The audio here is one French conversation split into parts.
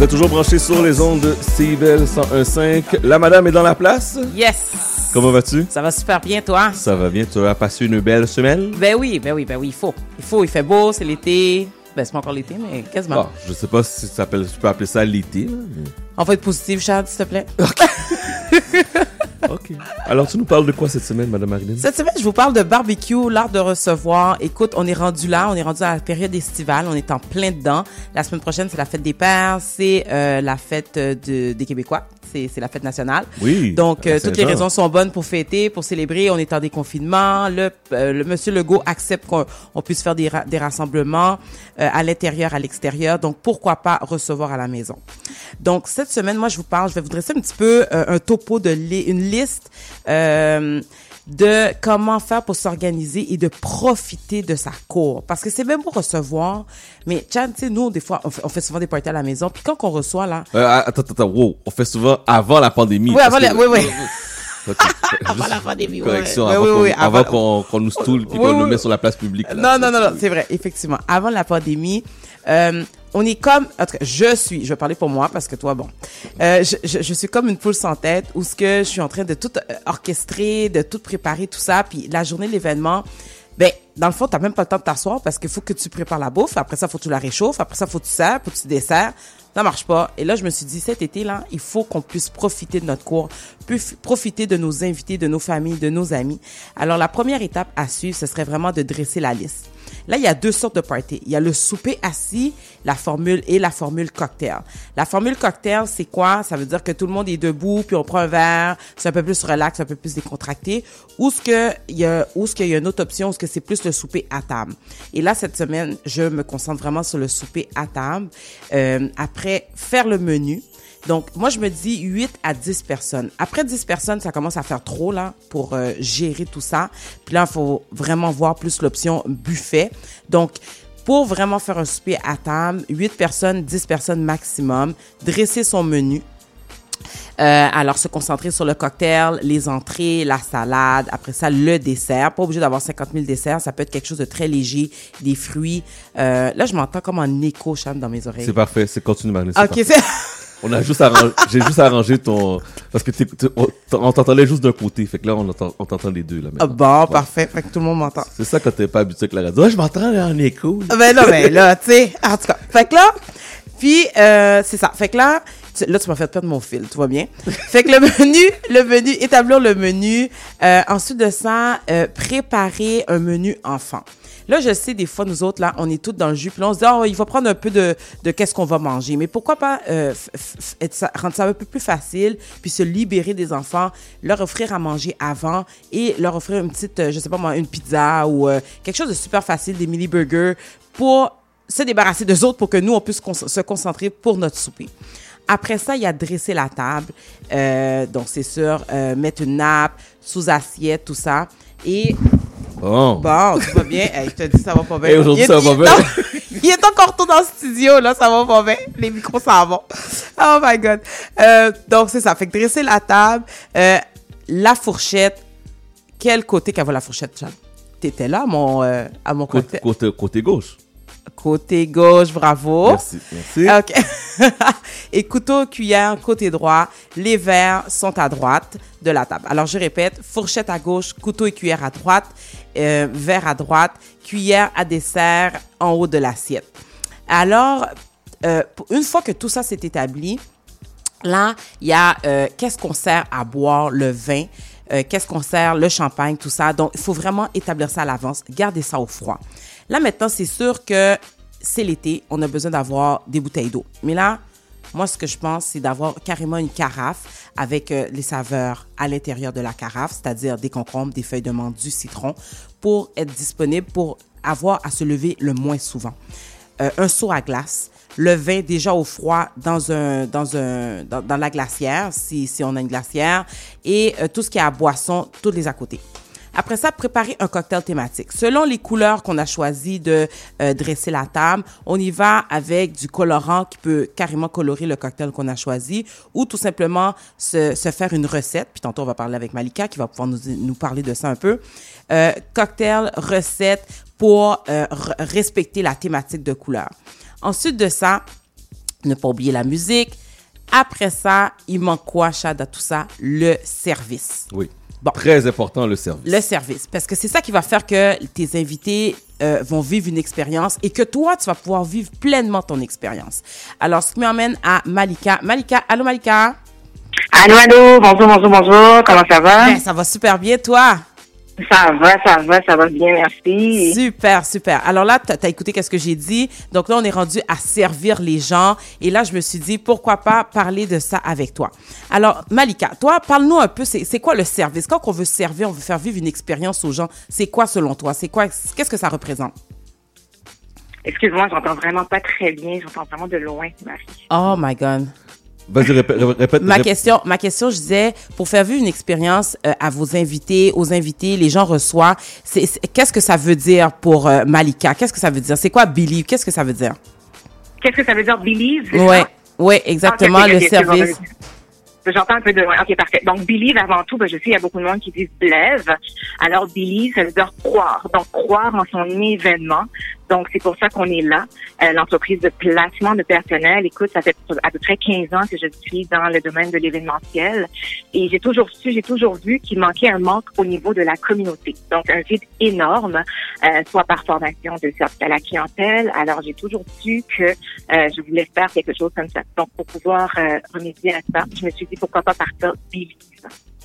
Vous êtes toujours branché sur les ondes de CIBEL 101.5. La madame est dans la place? Yes! Comment vas-tu? Ça va super bien, toi? Ça va bien. Tu as passé une belle semaine? Ben oui, ben oui, ben oui, il faut. Il faut, il fait beau, c'est l'été. Ben, c'est pas encore l'été, mais quasiment. Bon, je sais pas si ça s'appelle, tu peux appeler ça l'été. là, mais- On va être positif, Chad, s'il te plaît. Alors, tu nous parles de quoi cette semaine, madame Marilyn? Cette semaine, je vous parle de barbecue, l'art de recevoir. Écoute, on est rendu là, on est rendu à la période estivale, on est en plein dedans. La semaine prochaine, c'est la fête des pères, c'est euh, la fête euh, de- des Québécois, c'est c'est la fête nationale. Oui. Donc, euh, toutes les raisons sont bonnes pour fêter, pour célébrer. On est en déconfinement. Le, euh, le monsieur Legault accepte qu'on on puisse faire des, ra- des rassemblements euh, à l'intérieur, à l'extérieur. Donc, pourquoi pas recevoir à la maison? Donc, cette semaine, moi, je vous parle, je vais vous dresser un petit peu euh, un topo de li- une liste euh, de comment faire pour s'organiser et de profiter de sa cour. Parce que c'est même pour recevoir. Mais, Chad, tu sais, nous, des fois, on fait, on fait souvent des parties à la maison. Puis quand on reçoit, là, Euh, attends, attends, attends, wow. On fait souvent avant la pandémie. Oui, avant que- la- oui, oui. Avant la pandémie, Correction, ouais. avant, Oui, oui, qu'on, oui, avant avant- qu'on, nous stoule puis qu'on nous met sur la place publique. là. Non, non, non, non, c'est vrai, effectivement. Avant la pandémie, euh, on est comme, je suis, je vais parler pour moi parce que toi, bon, euh, je, je, suis comme une poule sans tête où ce que je suis en train de tout euh, orchestrer, de tout préparer, tout ça, puis la journée l'événement, ben, dans le fond, t'as même pas le temps de t'asseoir parce qu'il faut que tu prépares la bouffe. Après ça, faut que tu la réchauffes. Après ça, faut que tu sers, faut que tu desserres. Ça marche pas. Et là, je me suis dit, cet été-là, il faut qu'on puisse profiter de notre cours, profiter de nos invités, de nos familles, de nos amis. Alors, la première étape à suivre, ce serait vraiment de dresser la liste. Là, il y a deux sortes de parties. Il y a le souper assis, la formule et la formule cocktail. La formule cocktail, c'est quoi? Ça veut dire que tout le monde est debout, puis on prend un verre, c'est un peu plus relax, un peu plus décontracté. Ou ce que il y a, ou ce qu'il y a une autre option, ce que c'est plus le souper à table. Et là, cette semaine, je me concentre vraiment sur le souper à table. Euh, après, faire le menu. Donc, moi, je me dis 8 à 10 personnes. Après 10 personnes, ça commence à faire trop, pour euh, gérer tout ça. Puis là, il faut vraiment voir plus l'option buffet. Donc, pour vraiment faire un souper à table, 8 personnes, 10 personnes maximum, dresser son menu. Euh, alors, se concentrer sur le cocktail, les entrées, la salade, après ça, le dessert. Pas obligé d'avoir 50 000 desserts. Ça peut être quelque chose de très léger, des fruits. Euh, là, je m'entends comme en écho, Cham, dans mes oreilles. C'est parfait, c'est continue, c'est Ok, c'est... On a juste arrangé, j'ai juste arrangé ton, parce que t'es- t'es- on on t'entendait juste d'un côté. Fait que là, on entend, on t'entend les deux, là, Ah maintenant. bon, parfait. Fait que tout le monde m'entend. C'est ça quand t'es pas habitué avec la radio. Ouais, je m'entends en écho. Ben non, mais là, tu sais, en tout cas. Fait que là, puis euh, c'est ça. Fait que là, tu- là, tu m'as fait perdre mon fil, tout va bien. Fait que le menu, le menu, établir le menu. Euh, ensuite de ça, euh, préparer un menu enfant. Là, je sais, des fois, nous autres, là, on est tous dans le jus, puis on se dit, oh, il faut prendre un peu de, de qu'est-ce qu'on va manger. Mais pourquoi pas euh, rendre ça un peu plus facile, puis se libérer des enfants, leur offrir à manger avant et leur offrir une petite, euh, je sais pas moi, une pizza ou euh, quelque chose de super facile, des mini burgers, pour se débarrasser des autres pour que nous, on puisse se concentrer pour notre souper. Après ça, il y a dresser la table. Euh, donc, c'est sûr, euh, mettre une nappe, sous assiette, tout ça. Et Bon. bon, tout va bien. Hey, je te dis, ça va pas bien. Aujourd'hui, ça va pas bien. il est encore tout dans le studio, là, ça va pas bien. Les micros s'en vont. Oh my God. Euh, donc, c'est ça. Fait que dresser la table, la fourchette. Quel côté qu'elle va la fourchette, Charles? T'étais là, à mon, à mon Côté, côté. côté, côté gauche. Côté gauche, bravo. Merci, merci. OK. Et couteau, cuillère, côté droit. Les verres sont à droite de la table. Alors, je répète, fourchette à gauche, couteau et cuillère à droite, euh, verre à droite, cuillère à dessert en haut de l'assiette. Alors, euh, une fois que tout ça s'est établi, Là, il y a euh, qu'est-ce qu'on sert à boire, le vin, euh, qu'est-ce qu'on sert, le champagne, tout ça. Donc, il faut vraiment établir ça à l'avance, garder ça au froid. Là, maintenant, c'est sûr que c'est l'été, on a besoin d'avoir des bouteilles d'eau. Mais là, moi, ce que je pense, c'est d'avoir carrément une carafe avec euh, les saveurs à l'intérieur de la carafe, c'est-à-dire des concombres, des feuilles de menthe, du citron, pour être disponible, pour avoir à se lever le moins souvent. Euh, un seau à glace, le vin déjà au froid dans un dans un dans, la glacière si, si on a une glacière et euh, tout ce qui est à boisson tous les à côté. Après ça, préparer un cocktail thématique. Selon les couleurs qu'on a choisi de euh, dresser la table, on y va avec du colorant qui peut carrément colorer le cocktail qu'on a choisi ou tout simplement se, se faire une recette. Puis tantôt, on va parler avec Malika qui va pouvoir nous, nous parler de ça un peu. Euh, cocktail, recette pour euh, re- respecter la thématique de couleur. Ensuite de ça, Ne pas oublier la musique. Après ça, il manque quoi, Chad, à tout ça? Le service. Oui. Bon. Très important, le service. Le service. Parce que c'est ça qui va faire que tes invités euh, vont vivre une expérience et que toi, tu vas pouvoir vivre pleinement ton expérience. Alors, ce qui m'amène à Malika. Malika, allô Malika? Allô, allô, bonjour, bonjour, bonjour, comment ça va? Ben, ça va super bien, toi? Ça va, ça va, ça va bien, merci. Super, super. Alors là, tu as écouté qu'est-ce que j'ai dit. Donc là, on est rendu à servir les gens. Et là, je me suis dit, pourquoi pas parler de ça avec toi. Alors, Malika, toi, parle-nous un peu, c'est quoi le service? Quand on veut servir, on veut faire vivre une expérience aux gens, c'est quoi selon toi? C'est quoi, qu'est-ce que ça représente? Excuse-moi, j'entends vraiment pas très bien. J'entends vraiment de loin, ma fille. Oh my God. Vas-y, répète, répète. Ma question, ma question, je disais, pour faire vivre une expérience euh, à vos invités, aux invités, les gens reçoivent, c'est, qu'est-ce que ça veut dire pour euh, Malika? Qu'est-ce que ça veut dire? C'est quoi believe? Qu'est-ce que ça veut dire? Qu'est-ce que ça veut dire believe? Ouais, ouais, exactement, Ah, le service. J'entends un peu de loin. OK, parfait. Donc, believe, avant tout, ben, je sais, il y a beaucoup de monde qui disent believe. Alors, believe, ça veut dire croire. Donc, croire en son événement. Donc, c'est pour ça qu'on est là. Euh, L'entreprise de placement de personnel, écoute, ça fait à peu près 15 ans que je suis dans le domaine de l'événementiel. Et j'ai toujours su, j'ai toujours vu qu'il manquait un manque au niveau de la communauté. Donc, un vide énorme, euh, soit par formation de service à la clientèle. Alors, j'ai toujours su que euh, je voulais faire quelque chose comme ça. Donc, pour pouvoir euh, remédier à ça, je me suis dit, pourquoi pas partir Believe.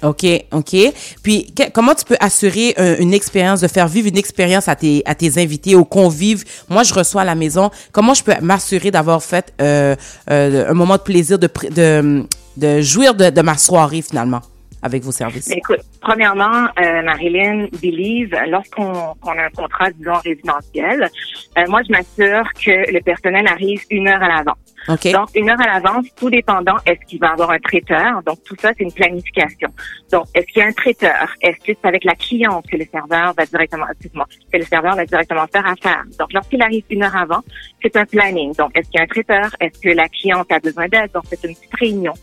OK, OK. Puis, comment tu peux assurer une expérience, de faire vivre une expérience à tes, à tes invités, aux convives? Moi, je reçois à la maison. Comment je peux m'assurer d'avoir fait euh, euh, un moment de plaisir, de, de, de jouir de, de ma soirée, finalement, avec vos services? Mais écoute, premièrement, euh, Marilyn, Believe, lorsqu'on qu'on a un contrat, disons, résidentiel, euh, moi, je m'assure que le personnel arrive une heure à l'avance. OK? Donc, une heure à l'avance, tout dépendant, est-ce qu'il va avoir un traiteur? Donc, tout ça, c'est une planification. Donc, est-ce qu'il y a un traiteur? Est-ce que c'est avec la cliente que le serveur va directement, excuse-moi, que le serveur va directement faire affaire? Donc, lorsqu'il arrive une heure avant, c'est un planning. Donc, est-ce qu'il y a un traiteur? Est-ce que la cliente a besoin d'aide? Donc, c'est une petite réunion.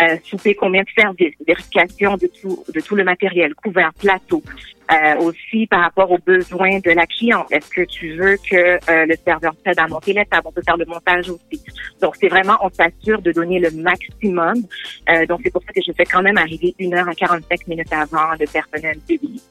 Euh, souper combien de services? Vérification de tout, de tout le matériel, couvert, plateau. Euh, aussi par rapport aux besoins de la cliente. Est-ce que tu veux que euh, le serveur t'aide à monter les tables? On peut faire le montage aussi. Donc, c'est vraiment, on s'assure de donner le maximum. Euh, donc, c'est pour ça que je fais quand même arriver une heure à 45 minutes avant le personnel de vie.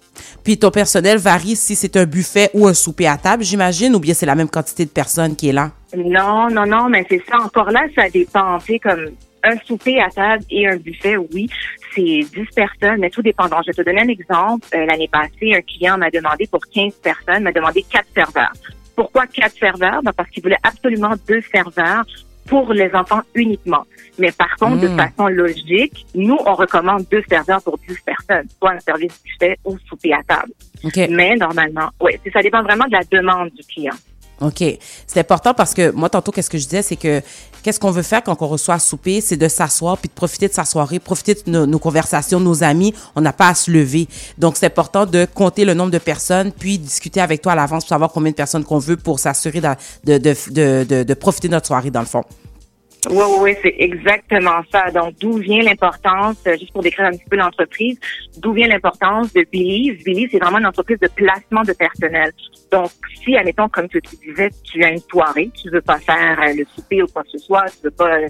Puis ton personnel varie si c'est un buffet ou un souper à table, j'imagine, ou bien c'est la même quantité de personnes qui est là? Non, non, non, mais c'est ça. Encore là, ça dépend. Tu sais, comme un souper à table et un buffet, oui, c'est 10 personnes, mais tout dépendant. Je vais te donner un exemple. Euh, L'année passée, un client m'a demandé pour 15 personnes, m'a demandé quatre serveurs. Pourquoi quatre serveurs? Ben, parce qu'il voulait absolument deux serveurs pour les enfants uniquement. Mais par contre, de Mm. façon logique, nous, on recommande deux serveurs pour 10 personnes, soit un service buffet ou souper à table. Mais normalement, oui, ça dépend vraiment de la demande du client. OK. C'est important parce que moi, tantôt, qu'est-ce que je disais, c'est que qu'est-ce qu'on veut faire quand on reçoit à souper, c'est de s'asseoir puis de profiter de sa soirée, profiter de nos, nos conversations, nos amis. On n'a pas à se lever. Donc, c'est important de compter le nombre de personnes puis discuter avec toi à l'avance pour savoir combien de personnes qu'on veut pour s'assurer de, de, de, de, profiter de notre soirée, dans le fond. Oui, oui, oui, c'est exactement ça. Donc, d'où vient l'importance, euh, juste pour décrire un petit peu l'entreprise, d'où vient l'importance de Believe? Believe, c'est vraiment une entreprise de placement de personnel. Donc, si, admettons, comme tu disais, tu as une soirée, tu veux pas faire euh, le souper ou quoi que ce soit, tu veux pas euh,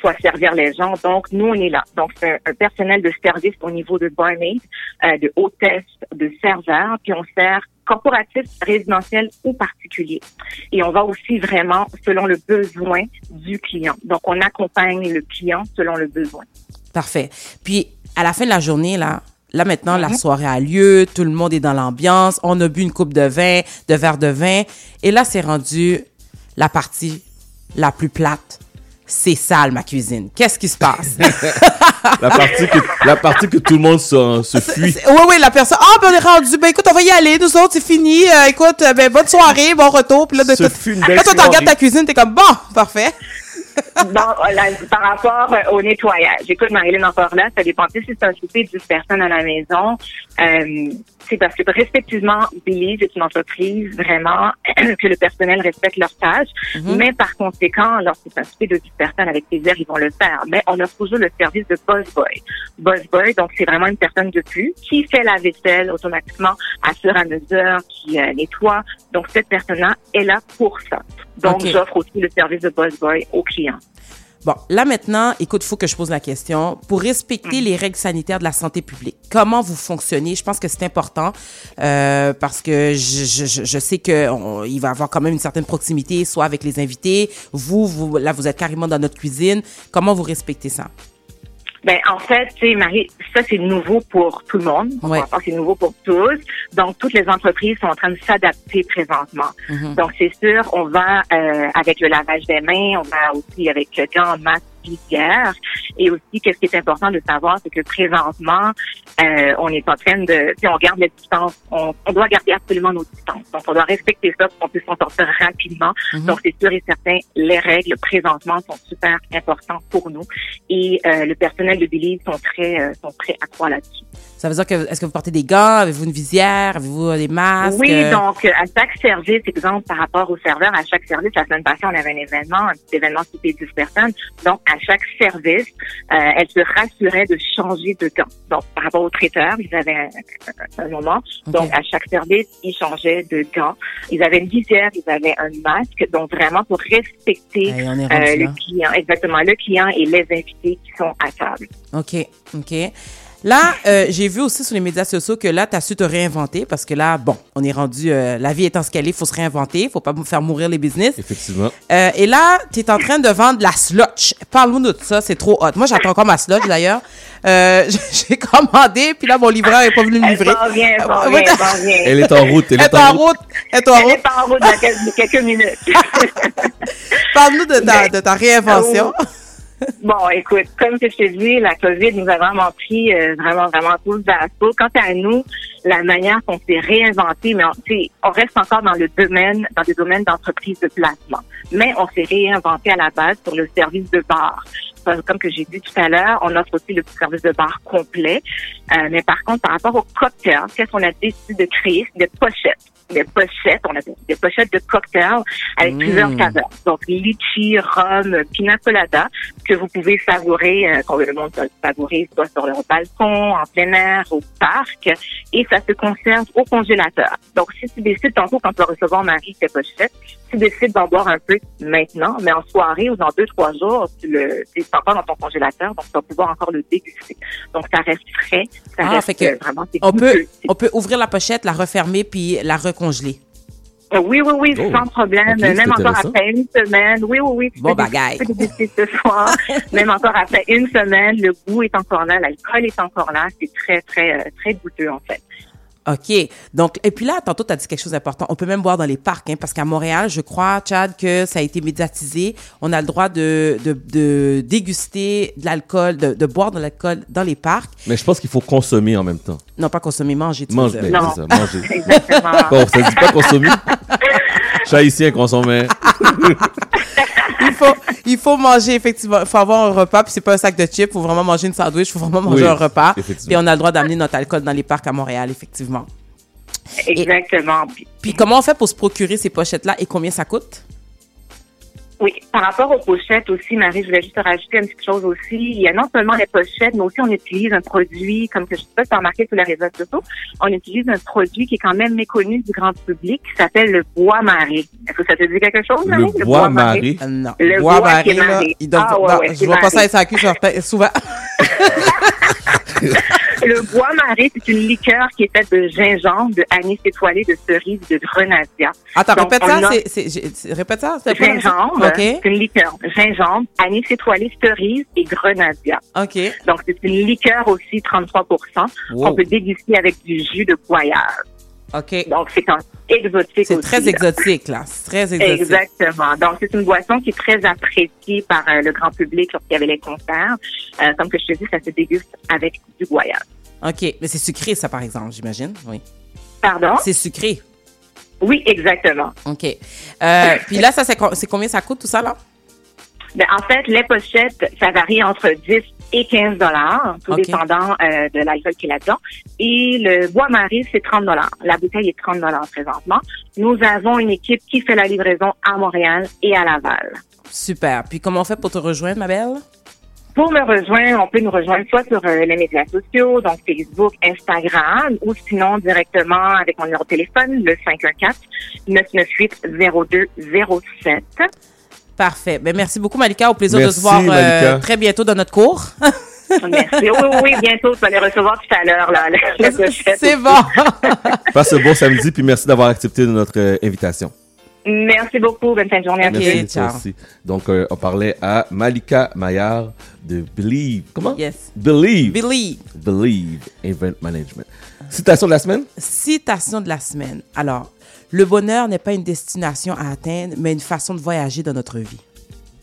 soit servir les gens. Donc, nous, on est là. Donc, c'est un, un personnel de service au niveau de barmaid, euh, de hôtesse, de serveur, puis on sert corporatif, résidentiel ou particulier. Et on va aussi vraiment selon le besoin du client. Donc, on accompagne le client selon le besoin. Parfait. Puis, à la fin de la journée, là, là maintenant, la soirée a lieu, tout le monde est dans l'ambiance, on a bu une coupe de vin, de verre de vin, et là, c'est rendu la partie la plus plate. C'est sale, ma cuisine. Qu'est-ce qui se passe? La partie que, la partie que tout le monde se, se fuit. oui, oui, la personne, ah, ben on est rendu, ben écoute, on va y aller, nous autres, c'est fini, Euh, écoute, euh, ben bonne soirée, bon retour, puis là, de tout- Là, toi, tu regardes ta cuisine, t'es comme, bon, parfait. La- par rapport euh, au nettoyage, écoute, Marilyn, encore là, ça dépend si c'est un souper de 10 personnes à la maison. Euh, c'est parce que respectivement, Believe est une entreprise vraiment que le personnel respecte leurs tâches. Mais par conséquent, lorsque c'est un souper de 10 personnes avec plaisir, ils vont le faire. Mais on offre toujours le service de Buzz Boy. Buzz Boy, donc c'est vraiment une personne de plus qui fait la vaisselle automatiquement à fur et à mesure, qui euh, nettoie. Donc cette personne-là est là pour ça. Donc, Ok. j'offre aussi le service de busboy aux clients. Bon, là maintenant, écoute, faut que je pose la question. Pour respecter les règles sanitaires de la santé publique, comment vous fonctionnez? Je pense que c'est important euh, parce que je, je, je- sais que on- il va y avoir quand même une certaine proximité, soit avec les invités. Vous, vous, là, vous êtes carrément dans notre cuisine. Comment vous respectez ça? Ben, en fait, tu sais, Marie, ça, c'est nouveau pour tout le monde. On Ouais. C'est nouveau pour tous. Donc, toutes les entreprises sont en train de s'adapter présentement. Mhm. Donc, c'est sûr, on va euh, avec le lavage des mains, on va aussi avec le gants, masque, visière. Et aussi, qu'est-ce qui est important de savoir, c'est que présentement, euh, on est en train de, sais, on garde les distances. On, on doit garder absolument nos distances. Donc, on doit respecter ça pour qu'on puisse s'en sortir rapidement. Mhm. Donc, c'est sûr et certain, les règles présentement sont super importantes pour nous. Et euh, le personnel de Belize sont très, euh, sont très à croire là-dessus. Ça veut dire que est-ce que vous portez des gants? Avez-vous une visière? Avez-vous des masques? Oui, donc euh, à chaque service, exemple par rapport au serveur, à chaque service, la semaine passée, on avait un événement, un petit événement qui était 10 personnes. Donc, à chaque service, euh, elle se rassurait de changer de gants. Donc, par rapport au traiteur, ils avaient un, moment. Donc, à chaque service, ils changeaient de gants. Ils avaient une visière, ils avaient un masque. Donc, vraiment pour respecter euh, le client, exactement, le client et les invités qui sont à table. OK, OK. Là, euh, j'ai vu aussi sur les médias sociaux que là, tu as su te réinventer parce que là, bon, on est rendu, euh, la vie étant ce qu'elle est, il faut se réinventer, faut pas faire mourir les business. Effectivement. Euh, et là, tu es en train de vendre la slotch. Parle-nous de ça, c'est trop hot. Moi, j'attends encore ma slotch d'ailleurs. Euh, j'ai commandé, puis là, mon livreur est pas venu me Elle livrer. s'en vient, elle vient, elle vient. Elle est en route. Elle Elle est en route. Elle est en Elle route. est en route dans quelques, minutes. Parle-nous de ta, de ta réinvention. Bon, écoute, comme que je te dis, la COVID nous a vraiment pris euh, vraiment, vraiment tous d'assaut. Quant à nous, la manière qu'on s'est réinventé, mais on, on reste encore dans le domaine, dans des domaines d'entreprise de placement. Mais on s'est réinventé à la base sur le service de bar. Comme que j'ai dit tout à l'heure, on offre aussi le service de bar complet. Euh, mais par contre, par rapport au cocktail, qu'est-ce qu'on a décidé de créer? C'est des pochettes. Des pochettes, on a des, pochettes de cocktails avec Mm. plusieurs saveurs. Donc, litchi, rhum, pina colada, que vous pouvez savourer, euh, quand le monde savourer, soit sur leur balcon, en plein air, au parc, et ça se conserve au congélateur. Donc, si tu décides, tantôt, quand tu vas recevoir Marie tes pochettes, tu décides d'en boire un peu maintenant, mais en soirée ou dans deux, trois jours, tu le, tu es encore dans ton congélateur, donc tu vas pouvoir encore le déguster. Donc, ça reste frais, ça Ah, reste fait que euh, vraiment, On peut, on peut ouvrir la pochette, la refermer, puis la recongeler. Euh, Oui, oui, oui, Oh. sans problème. Même encore après une semaine. Oui, oui, oui. tu Bon déguster ce soir. Même encore après une semaine, le goût est encore là, l'alcool est encore là. C'est très, très, euh, très goûteux, en fait. OK. Donc, et puis là, tantôt, tu as dit quelque chose d'important. On peut même boire dans les parcs, hein, parce qu'à Montréal, je crois, Chad, que ça a été médiatisé. On a le droit de, de, de déguster de l'alcool, de, de boire de l'alcool dans les parcs. Mais je pense qu'il faut consommer en même temps. Non, pas consommer, manger. tu Mange, ben. Non. c'est ça, manger. Exactement. Bon, ça dit pas consommer. Je suis haïtien, consommer. Il faut, il faut manger, effectivement. Il faut avoir un repas, puis c'est pas un sac de chips. Il faut vraiment manger une sandwich. Il faut vraiment manger Oui, un repas. Puis on a le droit d'amener notre alcool dans les parcs à Montréal, effectivement. Exactement. Puis- Puis comment on fait pour se procurer ces pochettes-là et combien ça coûte? Oui, par rapport aux pochettes aussi, Marie, je voulais juste te rajouter une petite chose aussi. Il y a non seulement les pochettes, mais aussi on utilise un produit, comme que je sais pas si tu as remarqué sur les réseaux sociaux, on utilise un produit qui est quand même méconnu du grand public, qui s'appelle le bois maré. Est-ce que ça te dit quelque chose, Marie? Le bois maré. Euh, non. Le bois bois qui est maré, là, maré. il doit- Ah, ouais, non, ouais, je vois pas ça à SAQ, je repère souvent. Le bois maré, c'est une liqueur qui est faite de gingembre, de anis étoilé, de cerise, de grenadia. Attends, Donc, répète ça. a- répète ça. c'est? Gingembre, OK. c'est une liqueur. Gingembre, anis étoilé, cerise et grenadia. OK. Donc, c'est une liqueur aussi, 33 Wow. qu'on peut déguster avec du jus de poiillard. OK. Donc, c'est un exotique C'est aussi, très exotique, là. C'est très exotique. Exactement. Donc, c'est une boisson qui est très appréciée par euh, le grand public lorsqu'il y avait les concerts. Euh, comme que je te dis, ça se déguste avec du goyave. OK. Mais c'est sucré, ça, par exemple, j'imagine. Oui. Pardon? C'est sucré. Oui, exactement. OK. Euh, puis là, ça, c'est combien ça coûte, tout ça, là? Ben, en fait, les pochettes, ça varie entre 10 et 15 dollars, tout dépendant euh, de l'alcool qu'il y a là-dedans. Et le bois marie, c'est 30 dollars. La bouteille est 30 dollars présentement. Nous avons une équipe qui fait la livraison à Montréal et à Laval. Super. Puis comment on fait pour te rejoindre, ma belle? Pour me rejoindre, on peut nous rejoindre soit sur euh, les médias sociaux, donc Facebook, Instagram, ou sinon directement avec mon numéro de téléphone, le 514-998-0207. Parfait. Ben, merci beaucoup, Malika. Au plaisir de se voir euh, très bientôt dans notre cours. Merci. Oui, oui, oui, bientôt, tu vas les recevoir tout à l'heure, là. C'est bon. Passe un bon samedi, puis merci d'avoir accepté notre euh, invitation. Merci beaucoup. Bonne fin de journée. Merci, ciao. toi aussi. Donc, euh, on parlait à Malika Maillard de Believe. Comment? yes. Believe. Billy, Believe Event Management. Citation de la semaine? citation de la semaine. Alors, le bonheur n'est pas une destination à atteindre, mais une façon de voyager dans notre vie.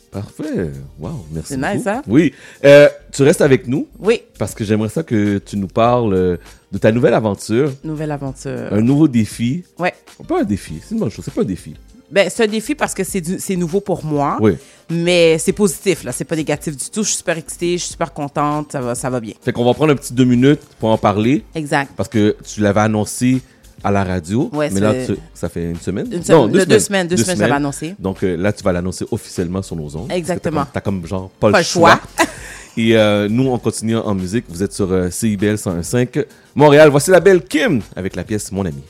Parfait. Wow, merci. C'est nice, hein? Oui. Euh, tu restes avec nous? Oui, parce que j'aimerais ça que tu nous parles euh, de ta nouvelle aventure, nouvelle aventure. un nouveau défi. Ouais. Pas un défi, c'est une bonne chose, c'est pas un défi. Ben, c'est un défi parce que c'est nouveau pour moi. Oui. Mais c'est positif, là. C'est pas négatif du tout. Je suis super excitée, je suis super contente. Ça va, ça va bien. Fait qu'on va prendre un petit deux minutes pour en parler Exact. parce que tu l'avais annoncé à la radio. Ouais, mais là, tu- ça fait une semaine? Une Non, semaine, deux, deux semaines, deux semaines, j'avais annoncé. Donc euh, là, tu vas l'annoncer officiellement sur nos ondes. Exactement. Tu as comme genre pas, Pas le le choix. choix. Et euh, nous, on continue en musique. Vous êtes sur euh, CIBL 101.5 Montréal. Voici la belle Kim avec la pièce Mon ami.